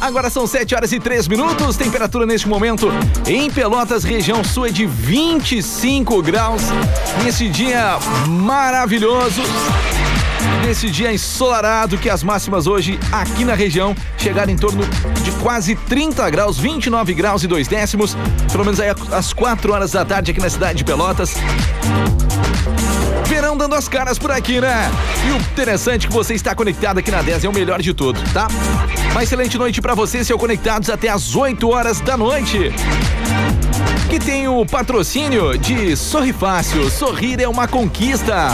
Agora são 7 horas e 3 minutos. Temperatura neste momento em Pelotas, região sul, é de 25 graus. Nesse dia maravilhoso. Nesse dia ensolarado, que as máximas hoje aqui na região chegaram em torno de quase 30 graus, 29 graus e 2 décimos. Pelo menos aí às 4 horas da tarde aqui na cidade de Pelotas. Verão dando as caras por aqui, né? E o interessante é que você está conectado aqui na 10 é o melhor de tudo, tá? Uma excelente noite para você, seu conectados até às 8 horas da noite. Que tem o patrocínio de Sorri Fácil, sorrir é uma conquista.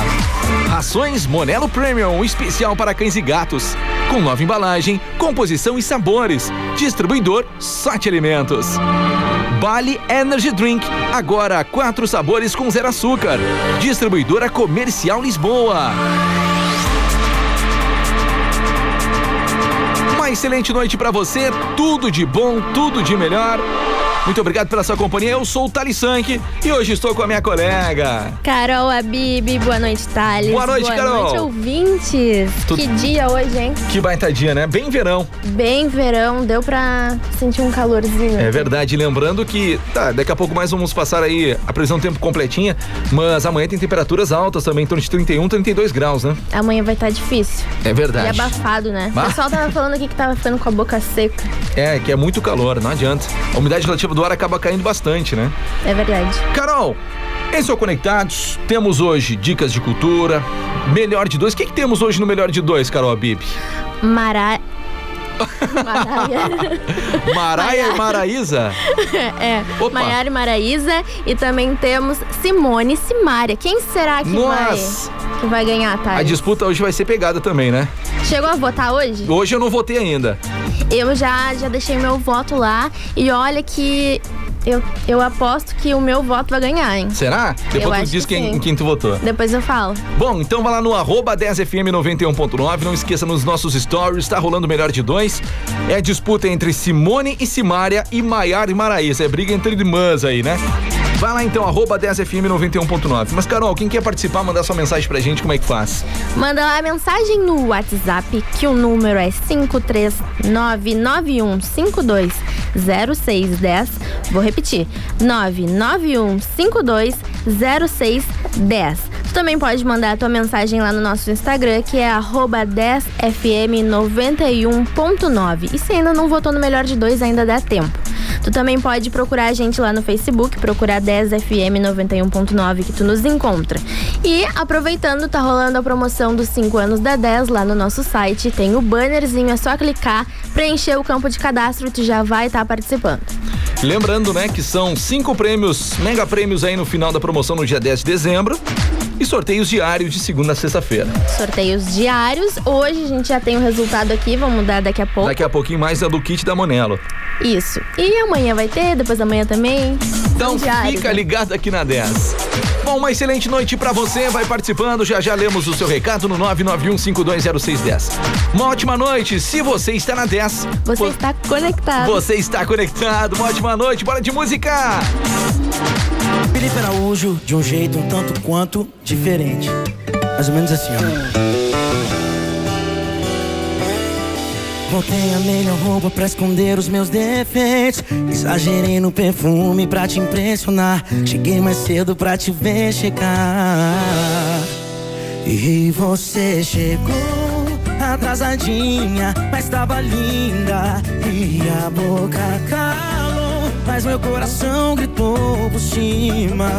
Rações Monelo Premium, especial para cães e gatos. Com nova embalagem, composição e sabores. Distribuidor Sate Alimentos. Bali Energy Drink, agora quatro sabores com zero açúcar. Distribuidora Comercial Lisboa. Excelente noite para você, tudo de bom, tudo de melhor. Muito obrigado pela sua companhia. Eu sou o Thales Sank e hoje estou com a minha colega. Carol Abib, boa noite, Thales. Boa noite, boa Carol. Boa noite, ouvintes. Tudo- Que dia hoje, hein? Que baita dia, né? Bem verão. Bem verão, deu pra sentir um calorzinho. É verdade. Lembrando que, tá, daqui a pouco mais vamos passar aí a previsão do tempo completinha, mas amanhã tem temperaturas altas também, em torno de 31, 32 graus, né? Amanhã vai estar difícil. É E verdade. abafado, né? Ah. O pessoal tava falando aqui que tava ficando com a boca seca. É, que é muito calor, não adianta. A umidade relativa do ar acaba caindo bastante, né? É verdade. Carol, esse é o Conectados. Temos hoje dicas de cultura, melhor de dois. O que, que temos hoje no melhor de dois, Carol Abib? Mara... Maraia. Maraia e Maraísa? é. Opa. Maiara e Maraísa. E também temos Simone e Simária. Quem será que vai, Nossa! que vai ganhar, A Thales? disputa hoje vai ser pegada também, né? Chegou a votar hoje? Hoje eu não votei ainda. Eu já, já deixei meu voto lá e olha que eu, eu aposto que o meu voto vai ganhar, hein? Será? Depois tu acho diz que quem, sim. quem tu votou. Depois eu falo. Bom, então vai lá no arroba 10fm91.9. Não esqueça nos nossos stories, tá rolando o melhor de dois. É disputa entre Simone e Simária e Maiara e Maraísa. É briga entre irmãs aí, né? Vai lá então, arroba 10fm91.9. Mas, Carol, quem quer participar, mandar sua mensagem pra gente, como é que faz? Manda lá a mensagem no WhatsApp, que o número é 53991520610. Vou repetir: 991520610. Tu também pode mandar a tua mensagem lá no nosso Instagram, que é arroba 10fm91.9. E se ainda não votou no melhor de dois, ainda dá tempo. Tu também pode procurar a gente lá no Facebook, procurar 10FM 91.9 que tu nos encontra. E aproveitando, tá rolando a promoção dos 5 anos da 10 lá no nosso site. Tem o bannerzinho, é só clicar, preencher o campo de cadastro e tu já vai estar participando. Lembrando, né, que são cinco prêmios, mega prêmios aí no final da promoção no dia 10 de dezembro. E sorteios diários de segunda a sexta-feira. Sorteios diários. Hoje a gente já tem o resultado aqui, vamos dar daqui a pouco. Daqui a pouquinho mais é do kit da Monelo. Isso. E amanhã vai ter, depois da manhã também. Então diários, fica né? ligado aqui na 10. Bom, uma excelente noite pra você, vai participando, já já lemos o seu recado no 991520610. Uma ótima noite, se você está na 10. Você vo- está conectado. Você está conectado, uma ótima noite, bora de música! Felipe Araújo de um jeito um tanto quanto diferente. Mais ou menos assim, ó. Botei a melhor roupa pra esconder os meus defeitos. Exagerei no perfume pra te impressionar. Cheguei mais cedo pra te ver chegar. E você chegou atrasadinha, mas tava linda. E a boca calou, mas meu coração gritou por cima.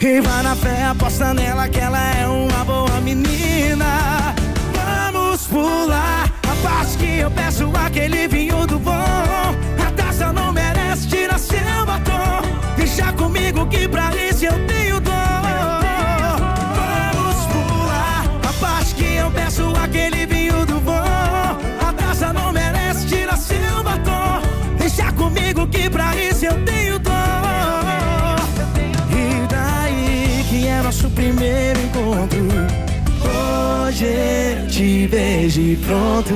E vai na fé, aposta nela que ela é uma boa menina. Vamos pular a parte que eu peço aquele vinho do bom. A taça não merece tirar seu batom. Deixa comigo que pra isso eu tenho digo que pra isso eu tenho dor. E daí que é nosso primeiro encontro. Hoje te vejo pronto.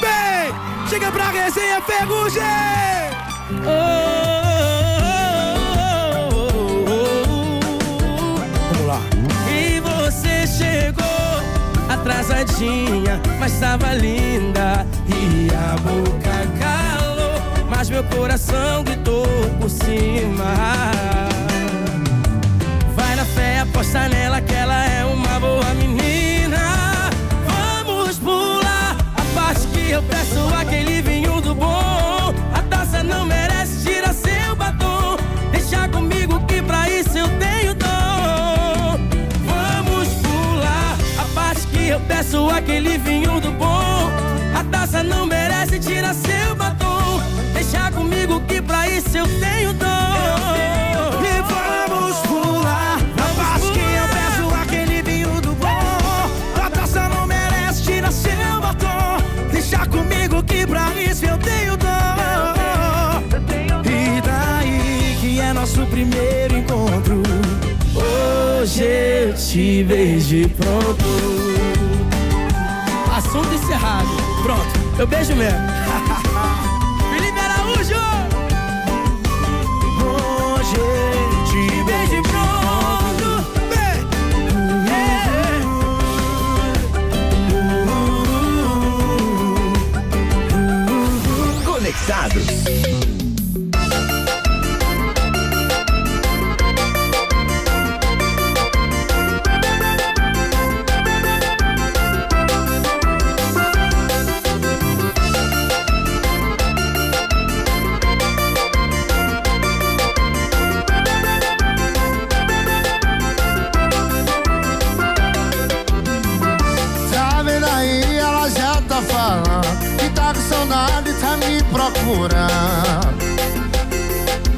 Vem, chega pra resenha, ferrugem! Oh, oh, oh, você chegou atrasadinha, mas tava linda e a boca mas meu coração gritou por cima. Vai na fé, aposta nela que ela é uma boa menina. Vamos pular a parte que eu peço aquele vinho do bom. A taça não merece, tira seu batom. Deixa comigo que pra isso eu tenho dom. Vamos pular a parte que eu peço aquele vinho do bom. A taça não merece, tira seu batom. Deixa comigo que pra isso eu tenho dom. E vamos pular a parte que eu peço aquele vinho do bom. A taça não merece, tira seu batom. Deixa comigo que pra isso eu tenho dom. E daí que é nosso primeiro encontro. Hoje eu te vejo pronto. Assunto encerrado. Pronto, eu beijo mesmo.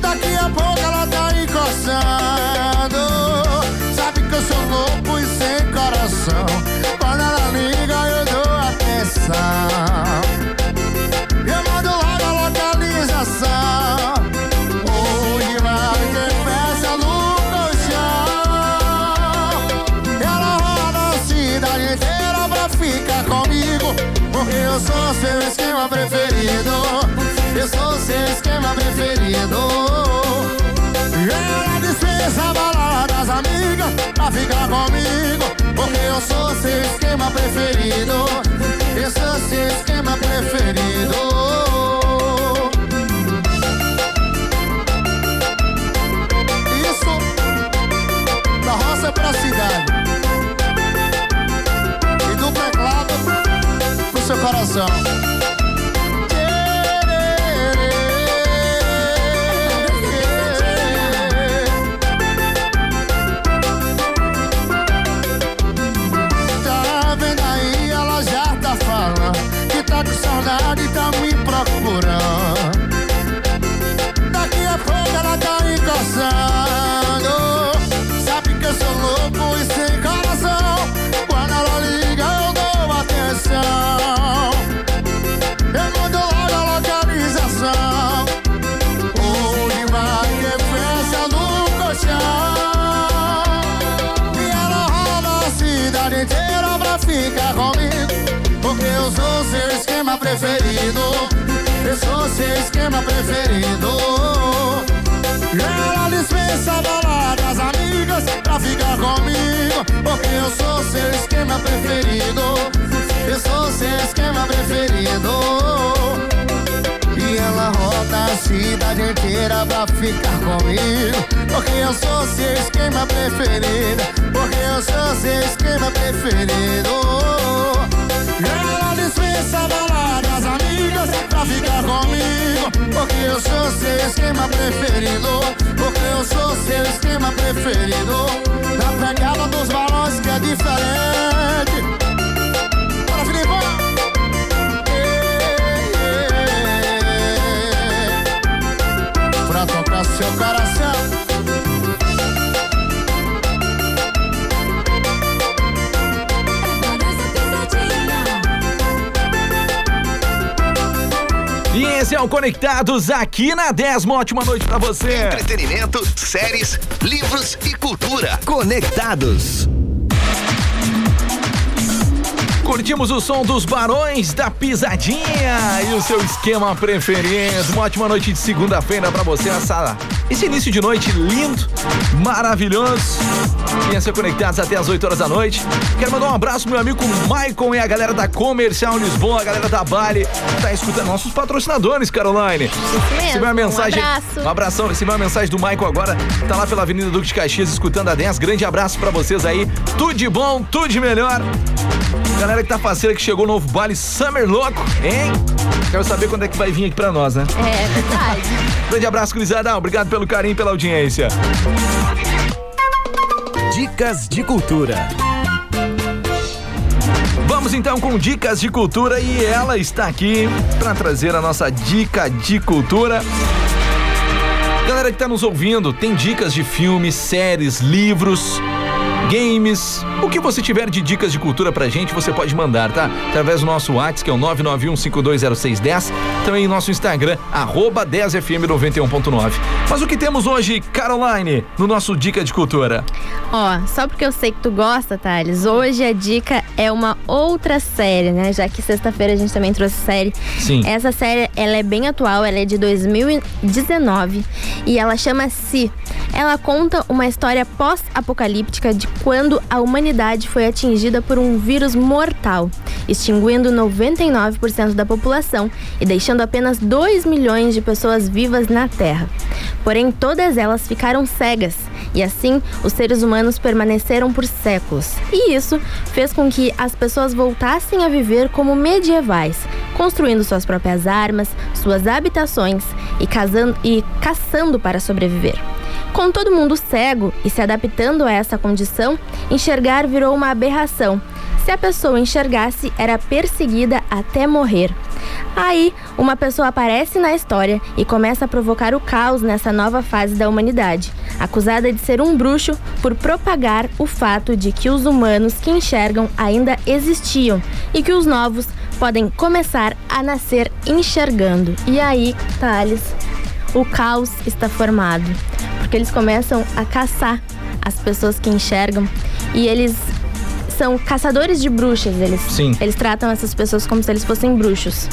Daqui a pouco ela tá encostando Sabe que eu sou louco e sem coração. Quando ela liga eu dou atenção. Eu mando logo a localização. Onde vai ter festa no colchão? Ela roda a cidade inteira pra ficar comigo. Porque eu sou seu esquema preferido Eu sou seu esquema preferido. Ela dispensa a balada das amigas Pra ficar comigo Porque eu sou seu esquema preferido. Eu sou seu esquema preferido. Isso da roça pra cidade. E do teclado pro seu coração. Que sou seu esquema preferido. Eu sou seu esquema preferido. Ela dispensa a balada das amigas pra ficar comigo. Porque eu sou seu esquema preferido. Eu sou seu esquema preferido. Ela roda a cidade inteira pra ficar comigo. Porque eu sou seu esquema preferido. Porque eu sou seu esquema preferido. Ela dispensa a balada das amigas pra ficar comigo. Porque eu sou seu esquema preferido. Porque eu sou seu esquema preferido. Na pegada dos balões que é diferente Seu coração E esse é o Conectados aqui na 10. Uma ótima noite pra você. Entretenimento, séries, livros e cultura. Conectados. Curtimos o som dos Barões da Pisadinha e o seu esquema preferido. Uma ótima noite de segunda-feira para você. Essa, esse início de noite lindo, maravilhoso. Venha ser conectados até as 8 horas da noite. Quero mandar um abraço pro meu amigo Maicon e a galera da Comercial Lisboa, a galera da Bali. Tá escutando nossos patrocinadores, Caroline. Isso mesmo. uma mensagem. Um abraço. Um abração. Recebi uma mensagem do Maicon agora. Tá lá pela Avenida Duque de Caxias escutando a 10. Grande abraço para vocês aí. Tudo de bom, tudo de melhor. Galera que tá faceira que chegou o novo baile Summer Louco, hein? Quero saber quando é que vai vir aqui pra nós, né? É verdade. Grande abraço, Cruzada. Obrigado pelo carinho e pela audiência. Dicas de cultura. Vamos então com dicas de cultura e ela está aqui para trazer a nossa dica de cultura. Galera que está nos ouvindo, tem dicas de filmes, séries, livros, games, o que você tiver de dicas de cultura pra gente, você pode mandar, tá? Através do nosso WhatsApp, que é o 991520610, também nosso Instagram, arroba 10fm91.9. Mas o que temos hoje, Caroline, no nosso Dica de Cultura? Ó, só porque eu sei que tu gosta, Thales, hoje a dica é uma outra série, né? Já que sexta-feira a gente também trouxe série. Sim. Essa série, ela é bem atual, ela é de 2019 e ela chama Si. Ela conta uma história pós-apocalíptica de quando a humanidade foi atingida por um vírus mortal, extinguindo 99% da população e deixando apenas 2 milhões de pessoas vivas na Terra. Porém, todas elas ficaram cegas e assim os seres humanos permaneceram por séculos. E isso fez com que as pessoas voltassem a viver como medievais, construindo suas próprias armas, suas habitações e, casando, e caçando para sobreviver. Com todo mundo cego e se adaptando a essa condição, enxergar virou uma aberração. Se a pessoa enxergasse, era perseguida até morrer. Aí, uma pessoa aparece na história e começa a provocar o caos nessa nova fase da humanidade, acusada de ser um bruxo por propagar o fato de que os humanos que enxergam ainda existiam e que os novos podem começar a nascer enxergando. E aí, Thales, o caos está formado, porque eles começam a caçar as pessoas que enxergam e eles são caçadores de bruxas, eles, Sim. eles tratam essas pessoas como se eles fossem bruxos.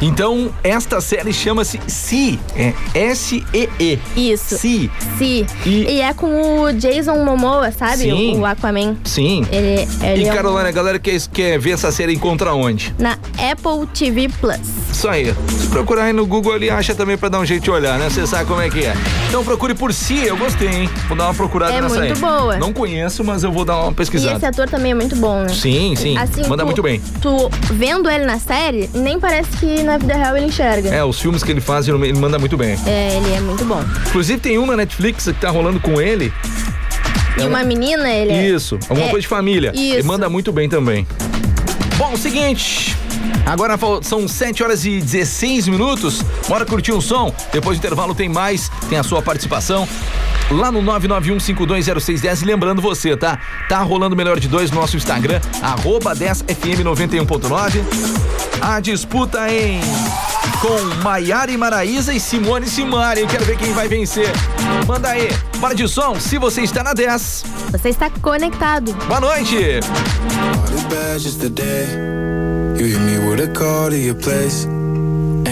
Então, esta série chama-se Si, é S-E-E. Isso. Si. Sim. E- E... é com o Jason Momoa, sabe? Sim. O, o Aquaman. Sim. Ele, ele E é um- Carolina, a galera quer, quer ver essa série encontra onde? na Apple TV Plus. Isso aí. Se procurar aí no Google ali, acha também pra dar um jeito de olhar, né? Você sabe como é que é. Então procure por si, eu gostei, hein? Vou dar uma procurada É nessa muito aí. boa. Não conheço, mas eu vou dar uma E pesquisada. esse ator também é muito bom, né? Sim, sim. Assim, Manda tu- muito bem. Tu vendo ele na série, nem parece que na vida real ele enxerga. É, os filmes que ele faz, ele ele manda muito bem. É, ele é muito bom. Inclusive tem um na Netflix que tá rolando com ele. E É uma uma- menina, ele é- Isso, alguma É, coisa de família. Ele isso. manda muito bem também. Bom, seguinte. Agora são 7 horas e 16 minutos. Bora curtir um som. Depois do intervalo tem mais, tem a sua participação. Lá no 991520610. E lembrando você, tá? Tá rolando o melhor de dois no nosso Instagram, arroba 10fm91.9. A disputa em com Maiara e Maraísa e Simone e Simari. Quero ver quem vai vencer. Manda aí. Bora de som, se você está na 10. Você está conectado. Boa noite. It's bad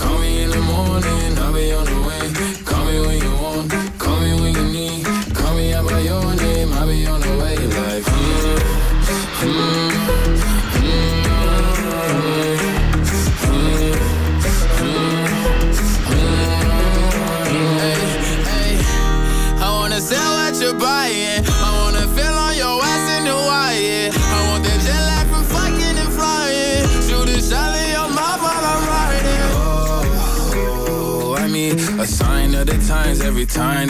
Call me in the morning, I'll be on the way.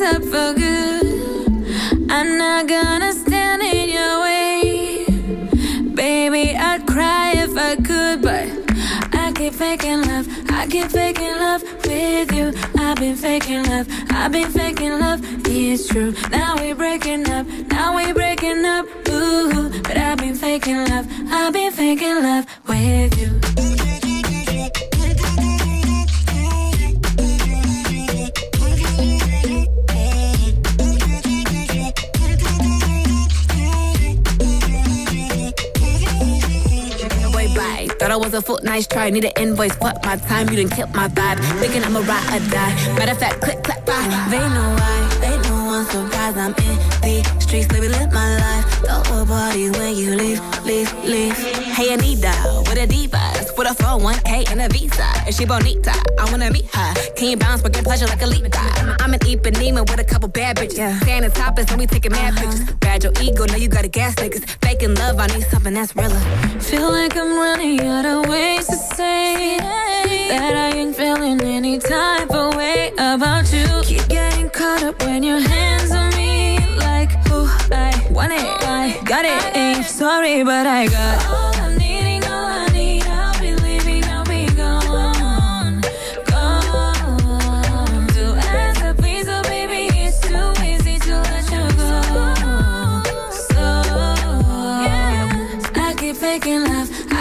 Up for good. I'm not gonna stand in your way. Baby, I'd cry if I could, but I keep faking love. I keep faking love with you. I've been faking love. I've been faking love. It's true. Now we're breaking up. Now we're breaking up. Ooh, but I've been faking love. I've been faking love with you. A foot, nice try. Need an invoice, fuck my time. You done killed my vibe. Thinking I'm a ride or die. Matter of fact, click, clap, bye. They know why. They know I'm surprised. I'm in the streets, baby, live my life. A party when you leave, leave, leave. Hey, Anita, with a divas. With a 401k and a visa. And she bonita, I wanna meet her. Can you bounce, but get pleasure like a leap? I'm an Ipanema with a couple bad bitches. Yeah. Standing topless, and we taking mad uh-huh. pictures. Bad your ego, now you gotta gas niggas. Faking love, I need something that's realer. Feel like I'm running out of ways to say that I ain't feeling any type of way about you. Keep getting caught up when your hands on me, like oh I want it, I got it. Ain't sorry, but I got all I'm needing,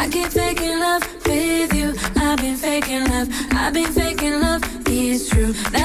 I keep faking love with you. I've been faking love, I've been faking love. It's true. Now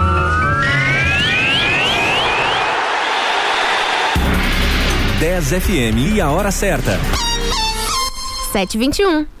Dez FM e a hora certa. 721.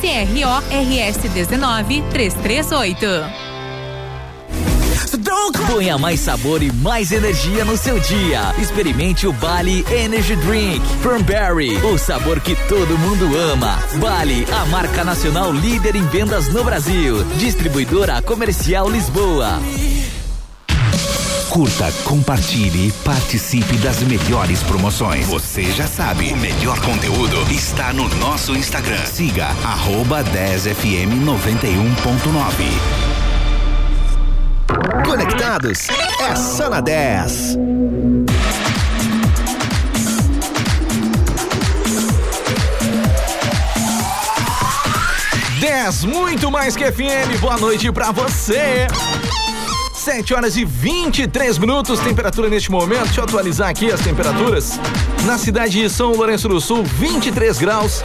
CRO RS 19 338. Ponha mais sabor e mais energia no seu dia. Experimente o Bali Energy Drink from Berry, o sabor que todo mundo ama. Bali, a marca nacional líder em vendas no Brasil. Distribuidora Comercial Lisboa. Curta, compartilhe e participe das melhores promoções. Você já sabe, o melhor conteúdo está no nosso Instagram. Siga arroba 10fm 91.9. Conectados é só na 10. Dez, muito mais que FM. Boa noite pra você. 7 horas e 23 minutos, temperatura neste momento. Deixa eu atualizar aqui as temperaturas. Na cidade de São Lourenço do Sul, 23 graus,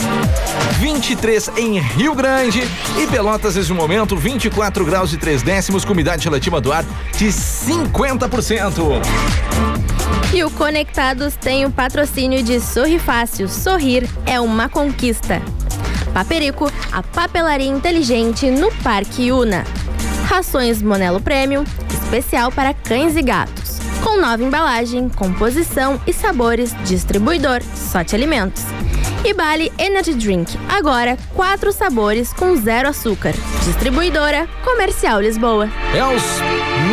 23 em Rio Grande e Pelotas neste momento, 24 graus e 3 décimos, com umidade relativa do ar de 50%. E o Conectados tem o patrocínio de Sorri Fácil. Sorrir é uma conquista. Paperico, a papelaria inteligente no Parque Una. Rações Monelo Premium, especial para cães e gatos. Com nova embalagem, composição e sabores, distribuidor Sorte Alimentos. E Bali Energy Drink, agora quatro sabores com zero açúcar. Distribuidora Comercial Lisboa. É os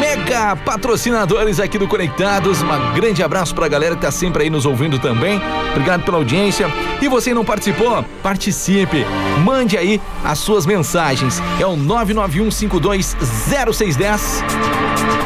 mega patrocinadores aqui do Conectados. Um grande abraço pra galera que tá sempre aí nos ouvindo também. Obrigado pela audiência. E você não participou? Participe. Mande aí as suas mensagens. É o 991520610.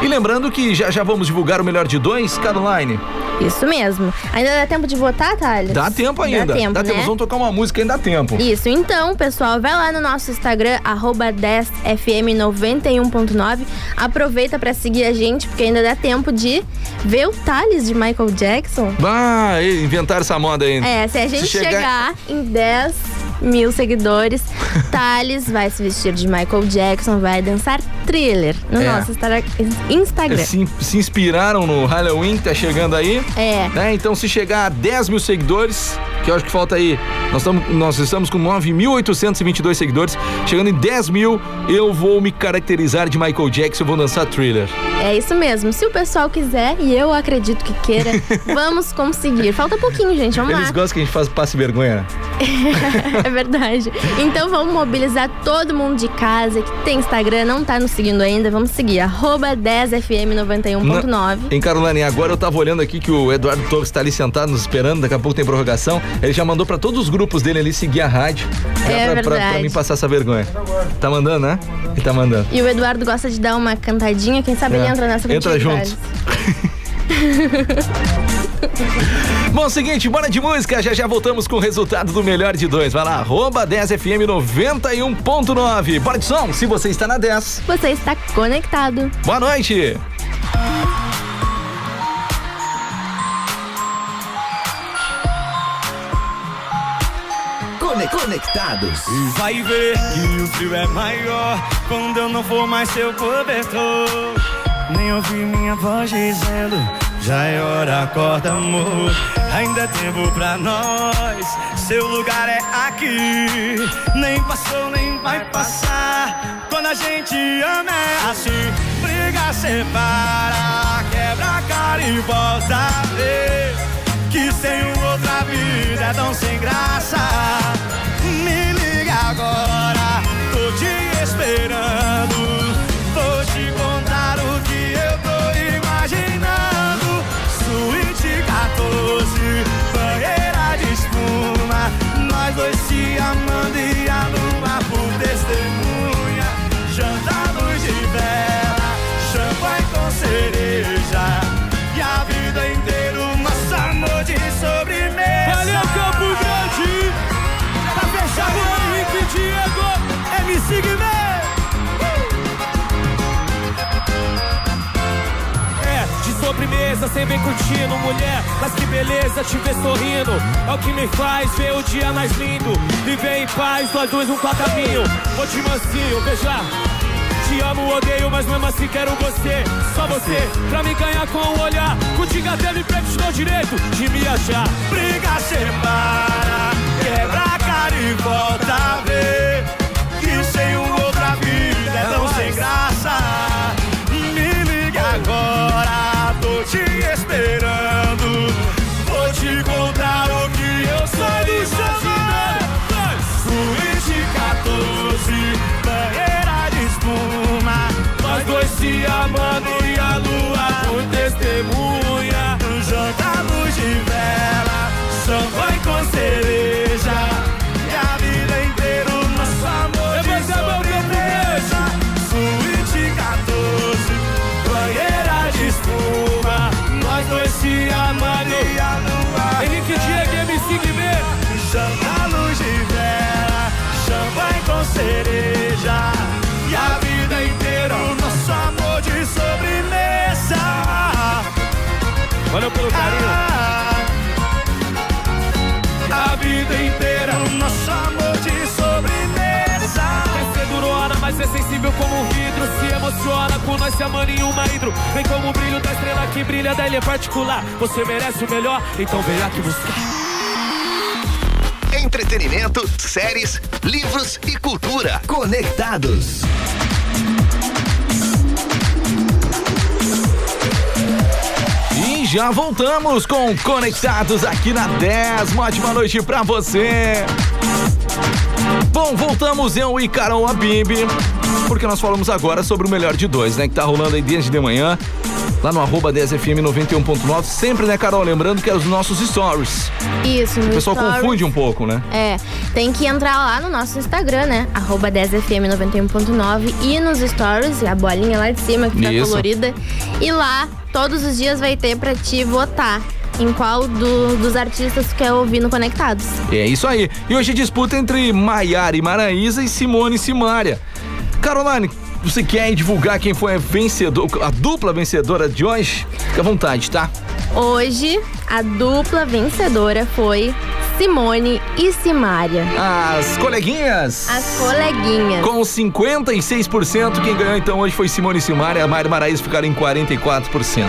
E lembrando que já já vamos divulgar o melhor de dois, Caroline. Isso mesmo. Ainda dá tempo de votar, Thales? Dá tempo ainda. Dá tempo, dá tempo. né? Vamos tocar uma música, ainda dá tempo. Isso, então, pessoal, vai lá no nosso Instagram, arroba 10fm91.9. Aproveita pra seguir a gente, porque ainda dá tempo de ver o Thales de Michael Jackson. Ah, inventaram essa moda aí. É, se a gente chegar... em 10 mil seguidores, Thales vai se vestir de Michael Jackson, vai dançar thriller no É. nosso Insta- Instagram. Se, se inspiraram no Halloween que tá chegando aí. É. né? Então, se chegar a 10 mil seguidores, que eu acho que falta aí, nós, tamo, nós estamos com 9.822 seguidores. Chegando em 10 mil, eu vou me caracterizar de Michael Jackson, eu vou dançar thriller. É isso mesmo. Se o pessoal quiser, e eu acredito que queira, vamos conseguir. Falta pouquinho, gente. Vamos Eles lá. gostam que a gente faça passe vergonha. é verdade. Então vamos mobilizar todo mundo de casa que tem Instagram, não tá nos seguindo ainda. Vamos seguir, arroba 10fm91.9. Em Carolina, agora eu tava olhando aqui que o Eduardo Torres tá ali sentado nos esperando, daqui a pouco tem prorrogação. Ele já mandou pra todos os grupos dele ali seguir a rádio. É pra, pra, pra verdade. mim passar essa vergonha. Tá mandando, né? Ele tá mandando. E o Eduardo gosta de dar uma cantadinha, quem sabe ele É. entra nessa Entra junto. Bom, seguinte, bora de música. Já já voltamos com o resultado do melhor de dois. Vai lá, arroba 10FM 91.9. Bora de som, se você está na 10. Você está conectado. Boa noite. Cone- Conectados. Vai ver que o frio é maior quando eu não for mais seu cobertor. Nem ouvi minha voz dizendo, já é hora, acorda amor. Ainda é tempo pra nós, seu lugar é aqui. Nem passou, nem vai passar. Quando a gente ama é assim, briga, separa, quebra a cara e volta a ver. Que sem outra vida é tão sem graça. Bem curtindo, mulher. Mas que beleza te ver sorrindo. É o que me faz ver o dia mais lindo. Viver em paz, nós dois um para caminho. Vou te mansinho, beijar. Te amo, odeio, mas mesmo assim quero você. Só você, pra me ganhar com o olhar. Contigo até me dou direito de me achar. Briga, separa, quebra cara e volta a ver. Que sem uma outra vida é tão sem graça. Me liga esperando. Vou te contar o que eu sei imaginando. Suíte 14, banheira de espuma. Nós dois se amando e a lua por testemunha. Um jantar luz de vela, champanhe com cereja. Se amando nós se amando em uma hidro. Vem como o brilho da estrela que brilha da ilha particular. Você merece o melhor, então vem aqui buscar. Entretenimento, séries, livros e cultura. Conectados. E já voltamos com Conectados aqui na 10. Uma ótima noite pra você. Bom, voltamos eu e Carol Abib, porque nós falamos agora sobre o melhor de dois, né? Que tá rolando aí desde de manhã, lá no arroba 10FM 91.9. Sempre, né, Carol? Lembrando que é os nossos stories. Isso, no O pessoal stories. confunde um pouco, né? É, tem que entrar lá no nosso Instagram, né? Arroba 10fm91.9 e nos stories, a bolinha lá de cima que tá Isso. colorida. E lá, todos os dias vai ter pra te votar em qual do- dos artistas tu quer ouvir no Conectados. É isso aí. E hoje disputa entre Maiara e Maraísa e Simone e Simária. Caroline, você quer divulgar quem foi a vencedor, a dupla vencedora de hoje? Fica à vontade, tá? Hoje, a dupla vencedora foi Simone e Simária. As coleguinhas. As coleguinhas. Com 56%, quem ganhou então hoje foi Simone e Simária, a Mari Maraísa ficaram em 44%.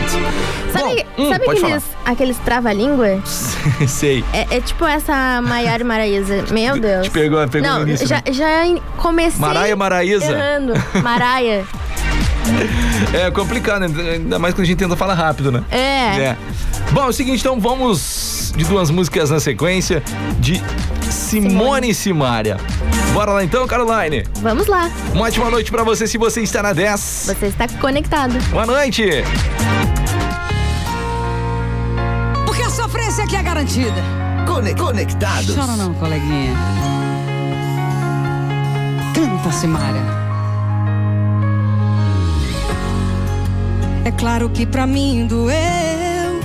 Sabe, hum, sabe pode aqueles, aqueles trava-língua? Sei. É, é tipo essa Maiara e Maraísa. Meu Deus. Te pegou- pegou Não, no início, já, né? já comecei. Maraia Maraísa. Errando. Maraia. É complicado, né? ainda mais quando a gente tenta falar rápido, né? É. Bom, é o seguinte, então vamos de duas músicas na sequência de Simone e Simária. Bora lá então, Caroline. Vamos lá. Uma ótima noite pra você se você está na 10. Você está conectado. Boa noite. Porque a sofrência aqui é garantida. Conectados. Chora não, coleguinha. Canta, Simária. É claro que pra mim doeu.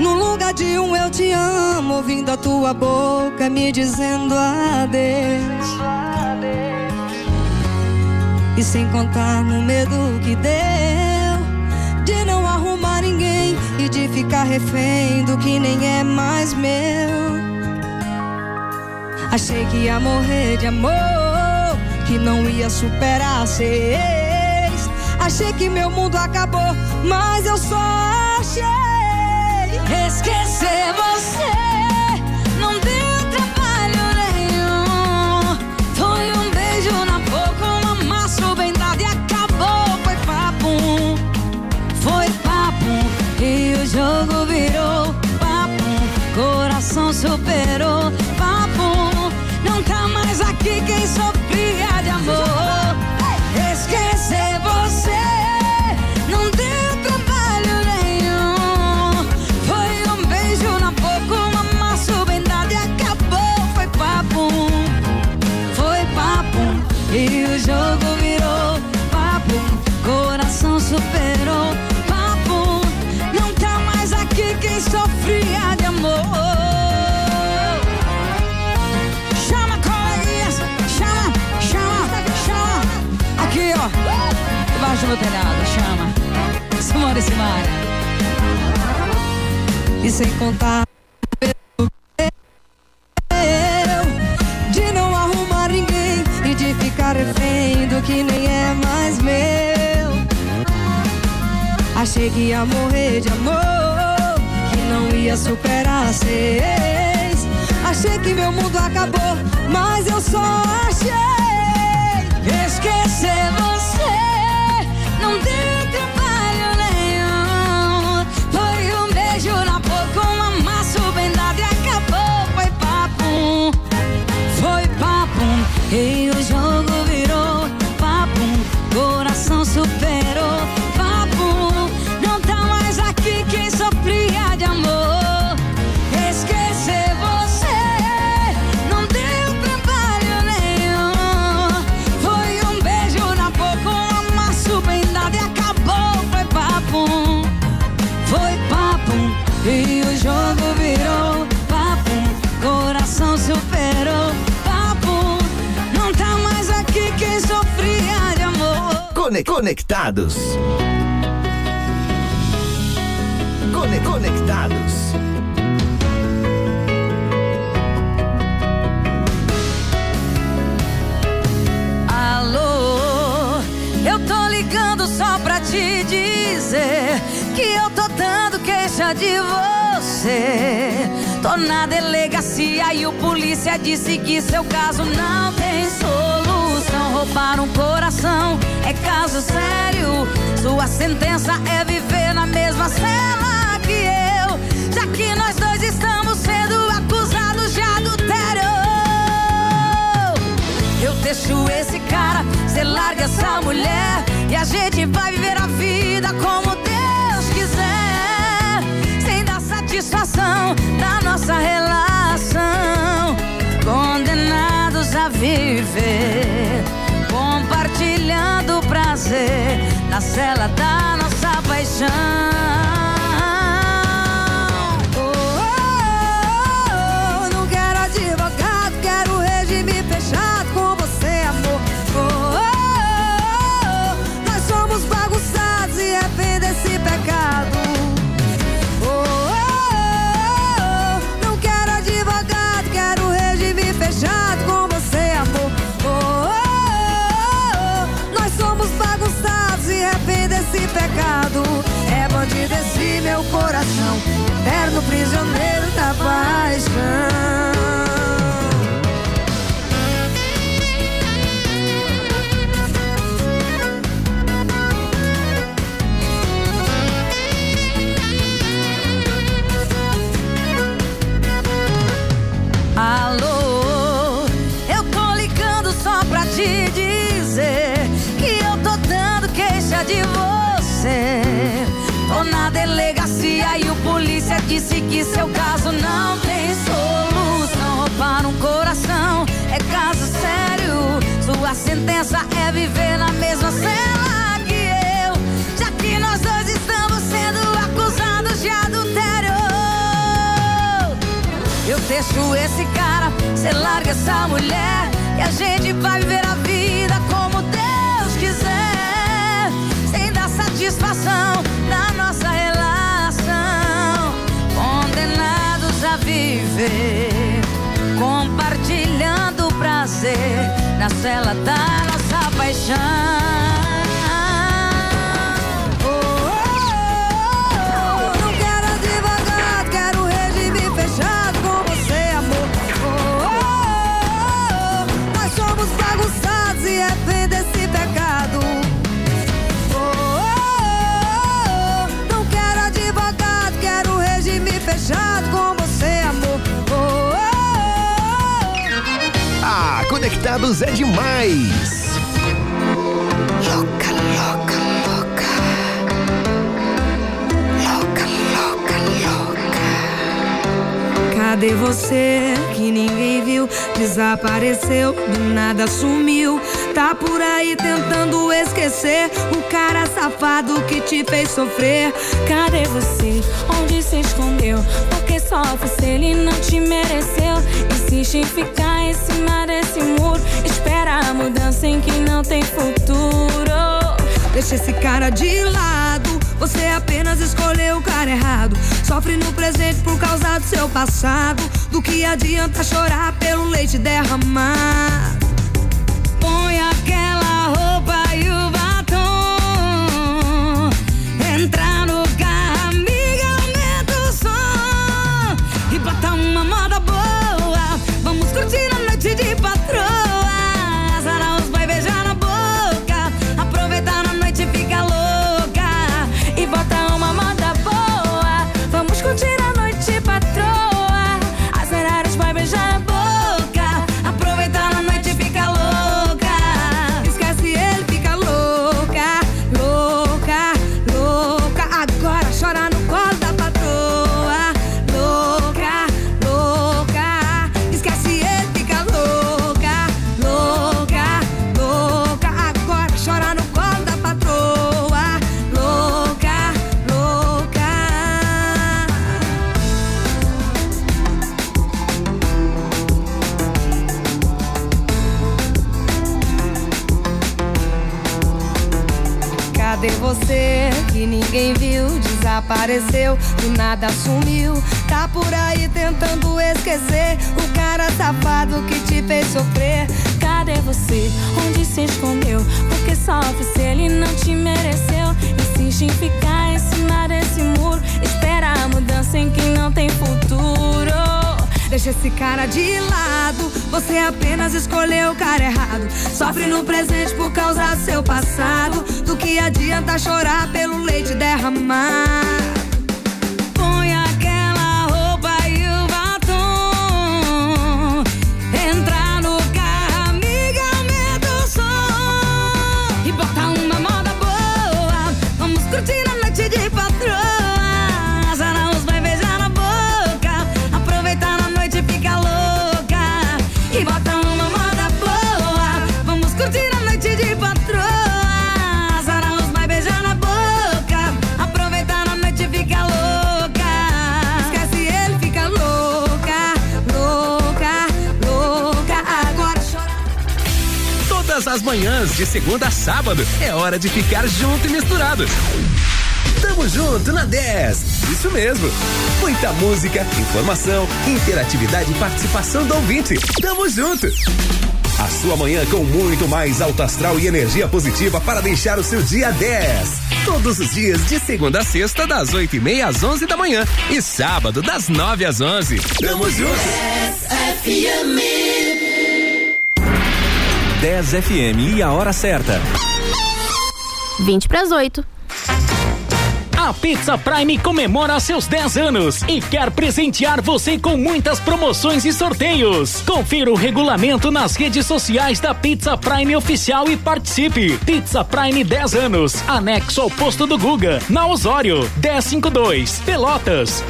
No lugar de um eu te amo, ouvindo a tua boca me dizendo adeus. E sem contar no medo que deu de não arrumar ninguém e de ficar refém do que nem é mais meu. Achei que ia morrer de amor, que não ia superar ser. Achei que meu mundo acabou, mas eu só achei esquecer você. Debaixo do meu telhado, chama. Simone Simária. E sem contar eu de não arrumar ninguém e de ficar refém do que nem é mais meu. Achei que ia morrer de amor, que não ia superar ex. Achei que meu mundo acabou, mas eu só achei esquecer Conectados. Cone- Conectados. Alô, eu tô ligando só pra te dizer que eu tô dando queixa de você. Tô na delegacia e o polícia disse que seu caso não tem solução. Roubar um coração é caso sério. Sua sentença é viver na mesma cela que eu, já que nós dois estamos sendo acusados de adultério. Eu deixo esse cara, cê larga essa mulher e a gente vai viver a vida como Deus quiser, sem dar satisfação da nossa relação. Condenados a viver, compartilhando o prazer na cela da nossa paixão. Bandido esse meu coração, eterno prisioneiro da paixão. Disse que seu caso não tem solução. Roubar um coração é caso sério. Sua sentença é viver na mesma cela que eu, já que nós dois estamos sendo acusados de adultério. Eu deixo esse cara, cê larga essa mulher e a gente vai viver a vida como Deus quiser, sem dar satisfação viver, compartilhando o prazer na cela da nossa paixão. É demais. Louca, louca, louca. Louca, louca, louca. Cadê você que ninguém viu? Desapareceu, do nada sumiu. Tá por aí tentando esquecer o cara safado que te fez sofrer. Cadê você? Onde se escondeu? Porque sofre se ele não te mereceu. Insiste em ficar cima desse muro. Espera a mudança em quem não tem futuro. Deixa esse cara de lado. Você apenas escolheu o cara errado. Sofre no presente por causa do seu passado. Do que adianta chorar pelo leite derramar? Sofre no presente por causa do seu passado. Do que adianta chorar pelo leite derramar? Manhãs, de segunda a sábado, é hora de ficar junto e misturado. Tamo junto na 10. Isso mesmo. Muita música, informação, interatividade e participação do ouvinte. Tamo junto. A sua manhã com muito mais alto astral e energia positiva para deixar o seu dia 10. Todos os dias, de segunda a sexta, das 8 e meia às 11 da manhã. E sábado, das 9 às 11. Tamo junto. 10 FM e a hora certa. 20 para as 8. A Pizza Prime comemora seus 10 anos e quer presentear você com muitas promoções e sorteios. Confira o regulamento nas redes sociais da Pizza Prime Oficial e participe. Pizza Prime 10 anos, anexo ao posto do Guga, na Osório, 1052, Pelotas.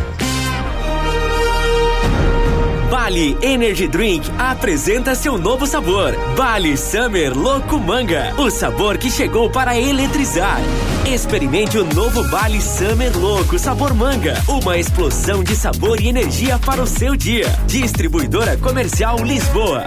Bali Energy Drink apresenta seu novo sabor. Bali Summer Louco Manga. O sabor que chegou para eletrizar. Experimente o novo Bali Summer Louco Sabor Manga. Uma explosão de sabor e energia para o seu dia. Distribuidora Comercial Lisboa.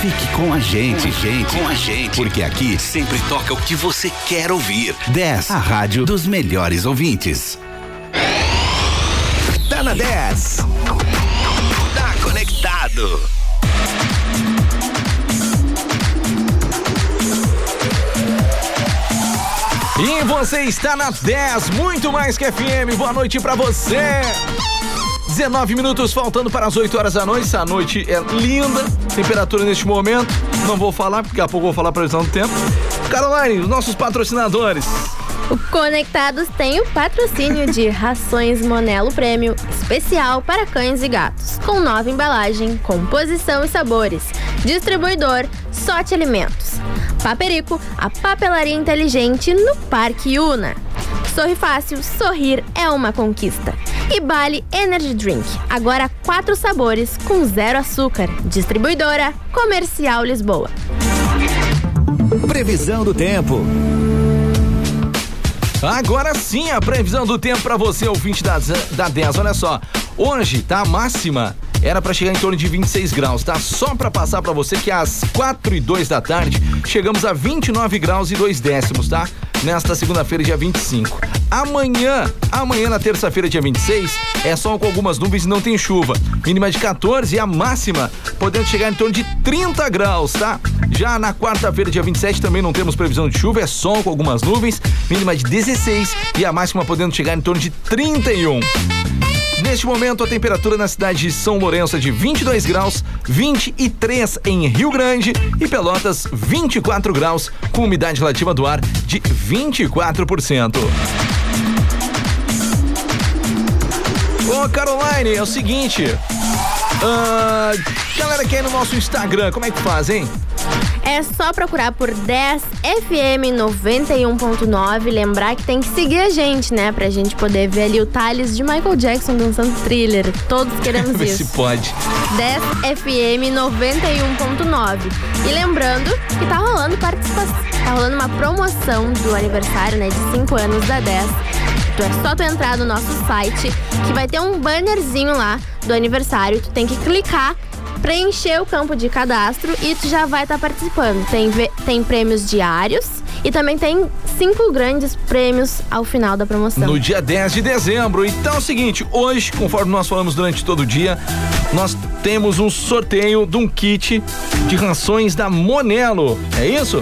Fique com a gente, gente, com a gente, porque aqui sempre toca o que você quer ouvir. 10, a rádio dos melhores ouvintes. Tá na 10. Tá conectado. E você está na 10, muito mais que FM. Boa noite pra você. 19 minutos faltando para as 8 horas da noite. Essa noite é linda. Temperatura neste momento. Não vou falar, porque daqui a pouco vou falar a previsão do tempo. Caroline, os nossos patrocinadores. O Conectados tem o patrocínio de rações Monelo Prêmio, especial para cães e gatos, com nova embalagem, composição e sabores. Distribuidor Sorte Alimentos. Paperico, a papelaria inteligente no Parque Una. Sorri fácil, sorrir é uma conquista. E Bali Energy Drink, agora quatro sabores com zero açúcar. Distribuidora Comercial Lisboa. Previsão do tempo. Agora sim, a previsão do tempo para você, ouvinte da, da 10. Olha só, hoje, tá? A máxima era para chegar em torno de 26 graus, tá? Só para passar para você que às 4 e 2 da tarde chegamos a 29 graus e 2 décimos, tá? Nesta segunda-feira, dia 25. Amanhã, amanhã na terça-feira, dia 26, é sol com algumas nuvens e não tem chuva. Mínima de 14 e a máxima podendo chegar em torno de 30 graus, tá? Já na quarta-feira, dia 27, também não temos previsão de chuva, é sol com algumas nuvens, mínima de 16 e a máxima podendo chegar em torno de 31. Neste momento, a temperatura na cidade de São Lourenço é de 22 graus, 23 em Rio Grande e Pelotas, 24 graus, com umidade relativa do ar de 24%. Ô, Caroline, é o seguinte. ah, galera que é no nosso Instagram, como é que faz, hein? É só procurar por 10 FM 91.9. Lembrar que tem que seguir a gente, né? Pra gente poder ver ali o Thales de Michael Jackson dançando thriller. Todos queremos Vê se isso. pode. 10 FM 91.9. E lembrando que tá rolando participação. Tá rolando uma promoção do aniversário, né? De 5 anos da 10. Tu é só tu entrar no nosso site que vai ter um bannerzinho lá do aniversário. Tu tem que clicar, preencher o campo de cadastro e tu já vai estar participando. Tem, tem prêmios diários e também tem cinco grandes prêmios ao final da promoção. No dia 10 de dezembro. Então é o seguinte, hoje, conforme nós falamos durante todo o dia, nós temos um sorteio de um kit de rações da Monelo. É isso?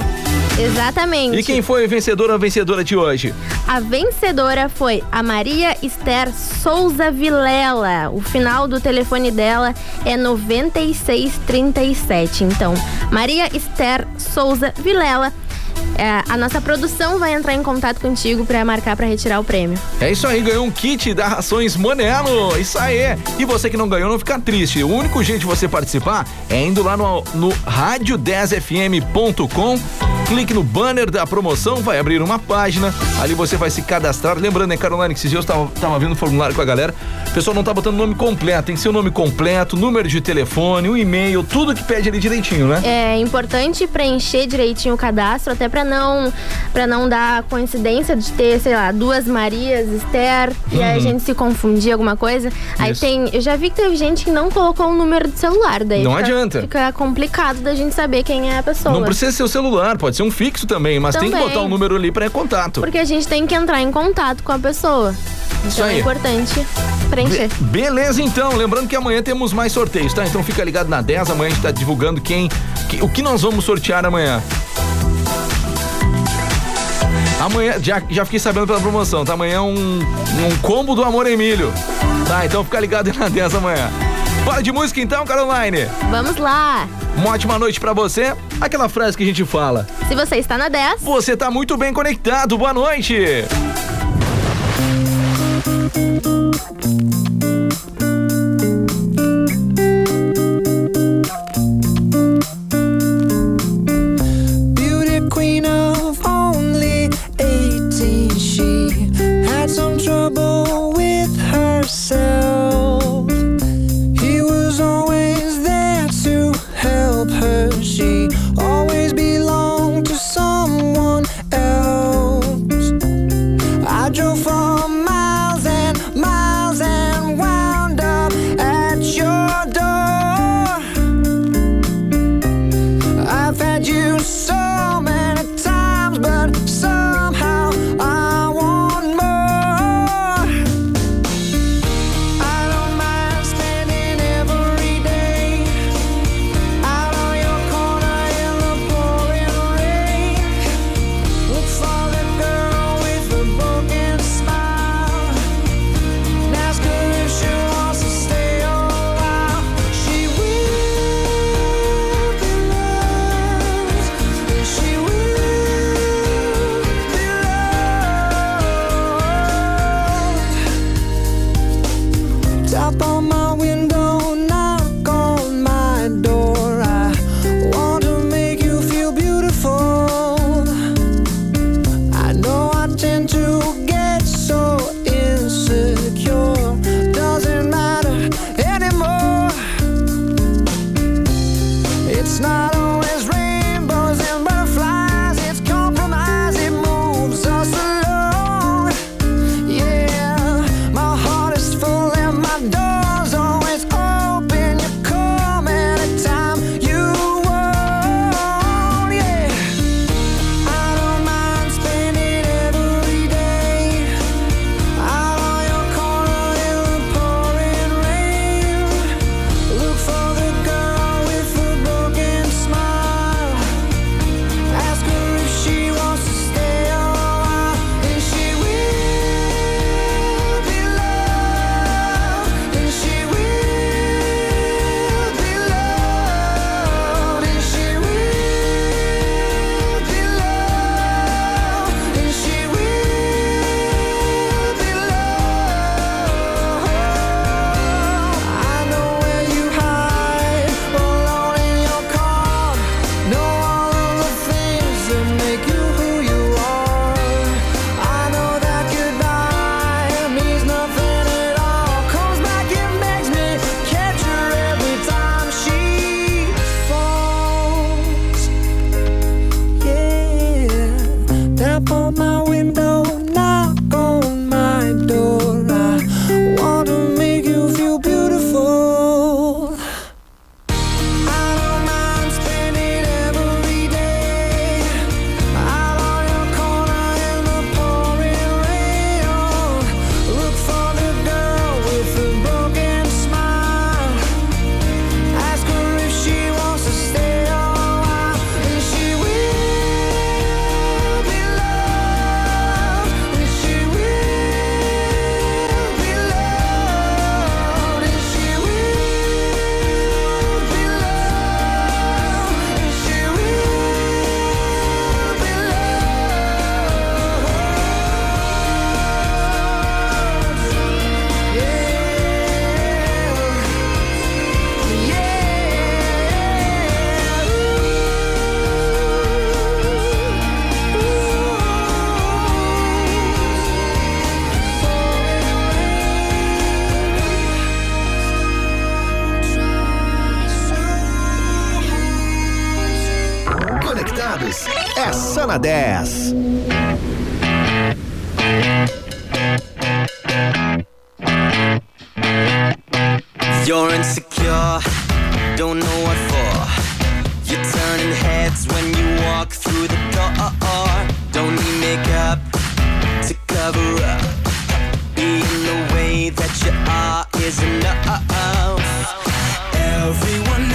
Exatamente. E quem foi a vencedora ou a vencedora de hoje? A vencedora foi a Maria Esther Souza Vilela. O final do telefone dela é 9637. Então, Maria Esther Souza Vilela. É, a nossa produção vai entrar em contato contigo para marcar para retirar o prêmio. É isso aí, ganhou um kit da Rações Monelo. Isso aí. E você que não ganhou, não fica triste. O único jeito de você participar é indo lá no, no rádio10fm.com. Clique no banner da promoção, vai abrir uma página. Ali você vai se cadastrar. Lembrando, né, Caroline, que esses dias eu tava, tava vendo o formulário com a galera. O pessoal não tá botando nome completo. Tem que ser o nome completo, número de telefone, o e-mail, tudo que pede ali direitinho, né? É importante preencher direitinho o cadastro, até para não para não dar coincidência de ter, sei lá, duas Marias, Esther, e aí a Uhum. gente se confundir alguma coisa. Aí Isso. tem, eu já vi que teve gente que não colocou o número do celular, daí Não fica- adianta. Fica complicado da gente saber quem é a pessoa. Não precisa ser o celular, pode ser um fixo também, mas tem que Também. botar um número ali para contato. Porque a gente tem que entrar em contato com a pessoa. Isso Então aí. é importante preencher. Beleza, então. Lembrando que amanhã temos mais sorteios, tá? Então fica ligado na 10. Amanhã a gente tá divulgando quem. que- o que nós vamos sortear amanhã. Amanhã, já, já fiquei sabendo pela promoção, tá? Amanhã um, um combo do Amor Emílio. Tá, então fica ligado aí na 10 amanhã. Bora de música então, Caroline. Vamos lá! Uma ótima noite pra você. Aquela frase que a gente fala. Se você está na 10, Você tá muito bem conectado. Boa noite. Essa na 10. You're insecure, don't know what for. You're turning heads when you walk through the door. Don't need makeup to cover up. Being the way that you are is enough. Everyone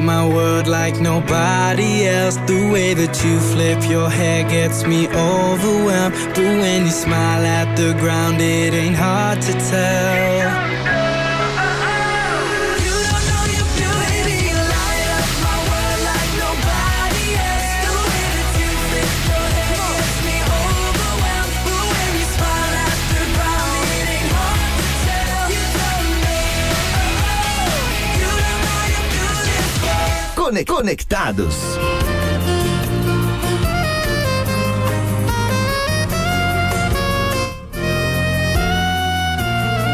my world like nobody else. The way that you flip your hair gets me overwhelmed. But when you smile at the ground, it ain't hard to tell. Conectados.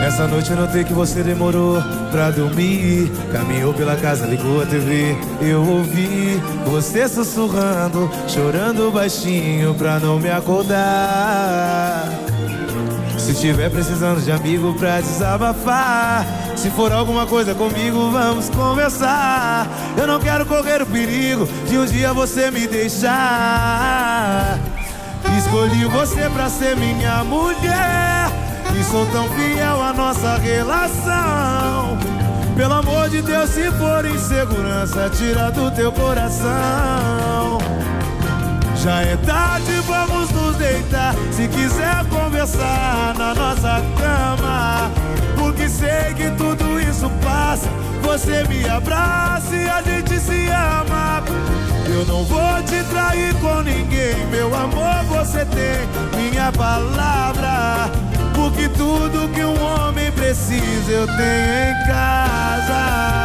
Essa noite eu notei que você demorou pra dormir. Caminhou pela casa, ligou a TV. Eu ouvi você sussurrando, chorando baixinho pra não me acordar. Se tiver precisando de amigo pra desabafar, se for alguma coisa comigo, vamos conversar. Eu não quero correr o perigo de um dia você me deixar. Escolhi você pra ser minha mulher. E sou tão fiel à nossa relação. Pelo amor de Deus, se for insegurança, tira do teu coração. Já é tarde, vamos nos deitar. Se quiser conversar na nossa cama, porque sei que tudo isso passa. Você me abraça e a gente se ama. Eu não vou te trair com ninguém, meu amor, você tem minha palavra. Porque tudo que um homem precisa eu tenho em casa.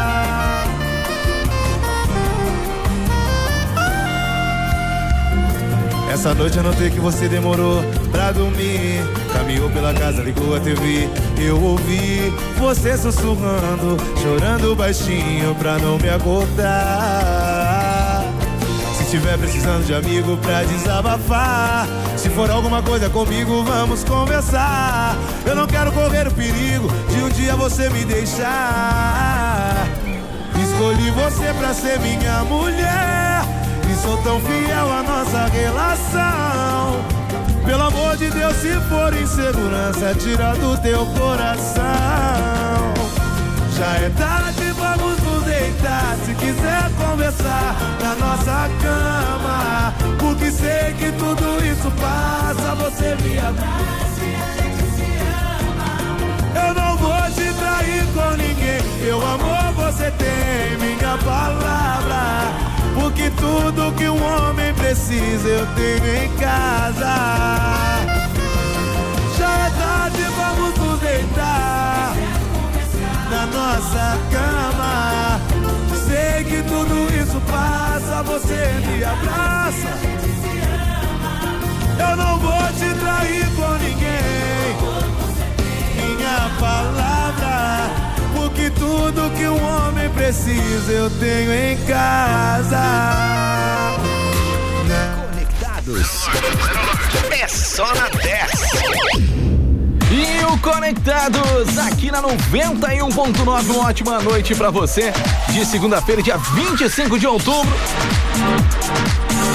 Essa noite eu notei que você demorou pra dormir. Caminhou pela casa, ligou a TV. Eu ouvi você sussurrando, chorando baixinho pra não me acordar. Se tiver precisando de amigo pra desabafar, se for alguma coisa comigo, vamos conversar. Eu não quero correr o perigo de um dia você me deixar. Escolhi você pra ser minha mulher. Sou tão fiel à nossa relação. Pelo amor de Deus, se for insegurança, tira do teu coração. Já é tarde, vamos nos deitar. Se quiser conversar na nossa cama, porque sei que tudo isso passa, você me abraça e a gente se ama. Eu não vou te trair com ninguém. Meu amor, você tem minha palavra. Porque tudo que um homem precisa eu tenho em casa. Já é tarde, vamos nos deitar na nossa cama. Sei que tudo isso passa, você me abraça. Eu não vou te trair com ninguém. Minha palavra, porque tudo que um homem precisa eu tenho em casa. Conectados. É só na 10. E o Conectados aqui na 91.9, uma ótima noite pra você de segunda-feira, dia 25 de outubro.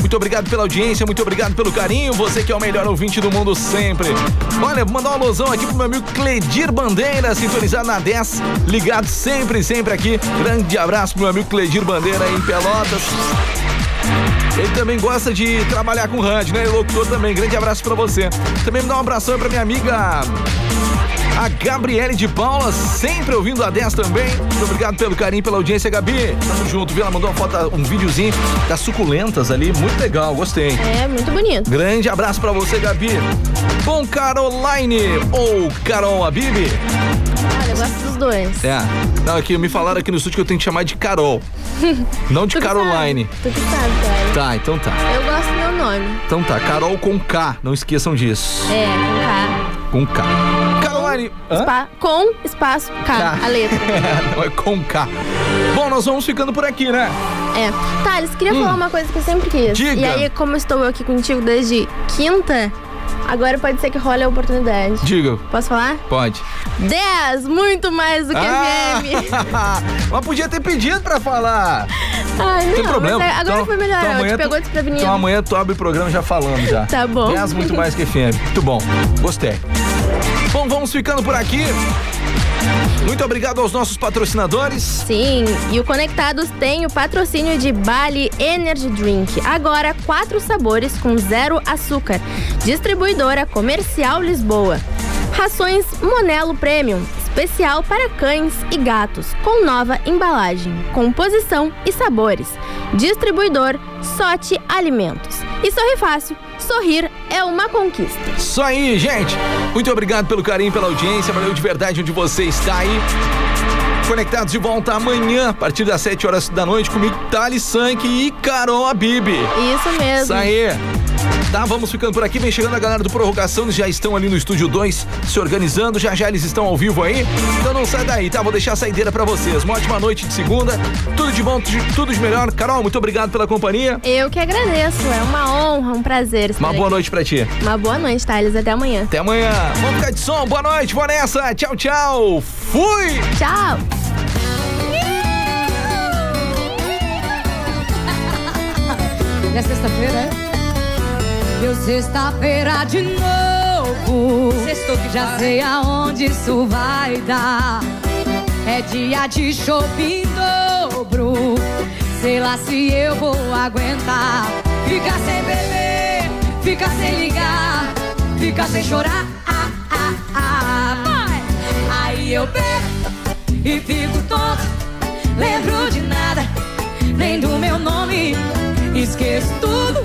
Muito obrigado pela audiência, muito obrigado pelo carinho, você que é o melhor ouvinte do mundo sempre. Olha, vou mandar uma alusão aqui pro meu amigo Cledir Bandeira, sintonizado na 10, ligado sempre, sempre aqui. Grande abraço pro meu amigo Cledir Bandeira em Pelotas. Ele também gosta de trabalhar com rádio, né? Ele é locutor também. Grande abraço pra você. Também me dá um abração pra minha amiga a Gabriele de Paula, sempre ouvindo a 10 também. Muito obrigado pelo carinho, pela audiência, Gabi. Tamo junto, viu? Ela mandou uma foto, um videozinho das suculentas ali. Muito legal, gostei. É, muito bonito. Grande abraço pra você, Gabi. Bom, Caroline ou Carol Abibi? Olha, eu gosto dos dois. É. Não, aqui me falaram aqui no estúdio que eu tenho que chamar de Carol, não de Tu Caroline. Tu que sabe, cara. Tá, então tá. Eu gosto do meu nome. Então tá, Carol com K, não esqueçam disso. É, com K. Com K. Hã? Spa- com espaço K, K. a letra. não é com K. Bom, nós vamos ficando por aqui, né? É. Thales, queria falar uma coisa que eu sempre quis. Hum. Diga. E aí, como eu estou aqui contigo desde quinta, agora pode ser que role a oportunidade. Diga. Posso falar? Pode. 10, muito mais do que Ah! FM. Mas podia ter pedido pra falar. Ai, Não tem problema. é- agora Então- foi melhor, então eu amanhã te pegou tu- desprevenido. Então amanhã tu abre o programa já falando já. Tá bom. 10 muito mais que FM. Muito bom. Gostei. Bom, vamos ficando por aqui. Muito obrigado aos nossos patrocinadores. Sim, e o Conectados tem o patrocínio de Bali Energy Drink. Agora, quatro sabores com zero açúcar. Distribuidora Comercial Lisboa. Rações Monelo Premium, especial para cães e gatos, com nova embalagem, composição e sabores. Distribuidor Sote Alimentos. E sorri fácil, sorrir é uma conquista. Isso aí, gente. Muito obrigado pelo carinho, pela audiência. Valeu de verdade onde você está aí. Conectados de volta amanhã, a partir das 7 horas da noite, comigo, Thales Sank e Carol Abib. Isso mesmo. Isso aí. Tá, vamos ficando por aqui. Vem chegando a galera do Prorrogação. Eles já estão ali no estúdio 2 se organizando. Já já eles estão ao vivo aí. Então não sai daí, tá? Vou deixar a saideira pra vocês. Uma ótima noite de segunda. Tudo de bom, tudo de- melhor. Carol, muito obrigado pela companhia. Eu que agradeço, é uma honra, um prazer. estar Uma boa aqui. noite pra ti. Uma boa noite, Thales. Até amanhã. Até amanhã. Vamos ficar de som. Boa noite. Bora nessa. Tchau, tchau. Fui. Tchau. É sexta-feira, é? Deu sexta-feira de novo. Sextou que já sei aonde isso vai dar. É dia de shopping dobro. Sei lá se eu vou aguentar. Fica sem beber, fica sem ligar, fica sem chorar. Ah, ah, ah. Aí eu bebo e fico tonto. Lembro de nada, nem do meu nome. Esqueço tudo,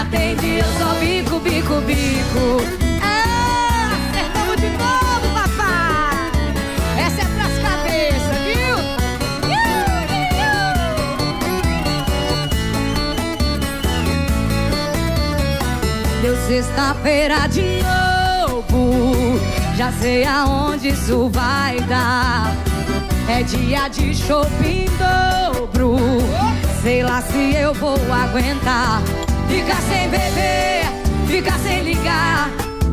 atende, eu só bico, bico, bico. Ah, de novo, papai. Essa é pras cabeças, viu? Iu, iu. Deu sexta-feira de novo. Já sei aonde isso vai dar. É dia de shopping dobro. Sei lá se eu vou aguentar. Ficar sem beber, ficar sem ligar,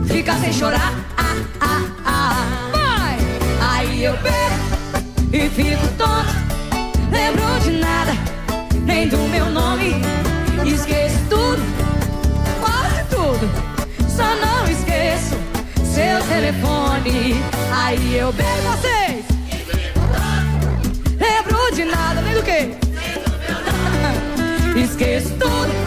ficar sem chorar. Ah, ah, ah. Vai! Aí eu bebo e fico tonto, lembro de nada, nem do meu nome, esqueço tudo, quase tudo, só não esqueço seu telefone. Aí eu bebo vocês. Lembro de nada, nem do que? Esqueço tudo,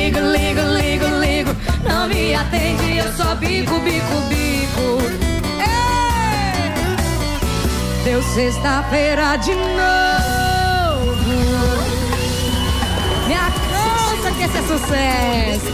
ligo, ligo, ligo, ligo. Não me atende, eu só bico, bico, bico. Ei! Deu sexta-feira de novo. Me alcança que esse é sucesso.